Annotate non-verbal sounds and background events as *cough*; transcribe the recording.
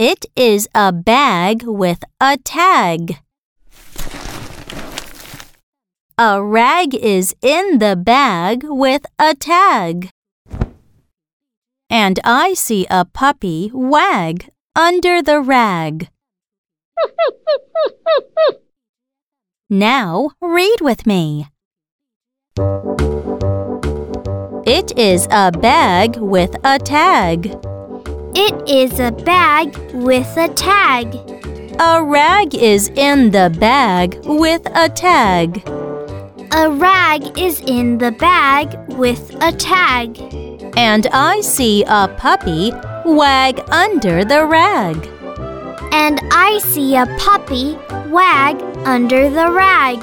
It is a bag with a tag. A rag is in the bag with a tag. And I see a puppy wag under the rag. *laughs* now read with me. It is a bag with a tag. It is a bag with a tag. A rag is in the bag with a tag. A rag is in the bag with a tag. And I see a puppy wag under the rag. And I see a puppy wag under the rag.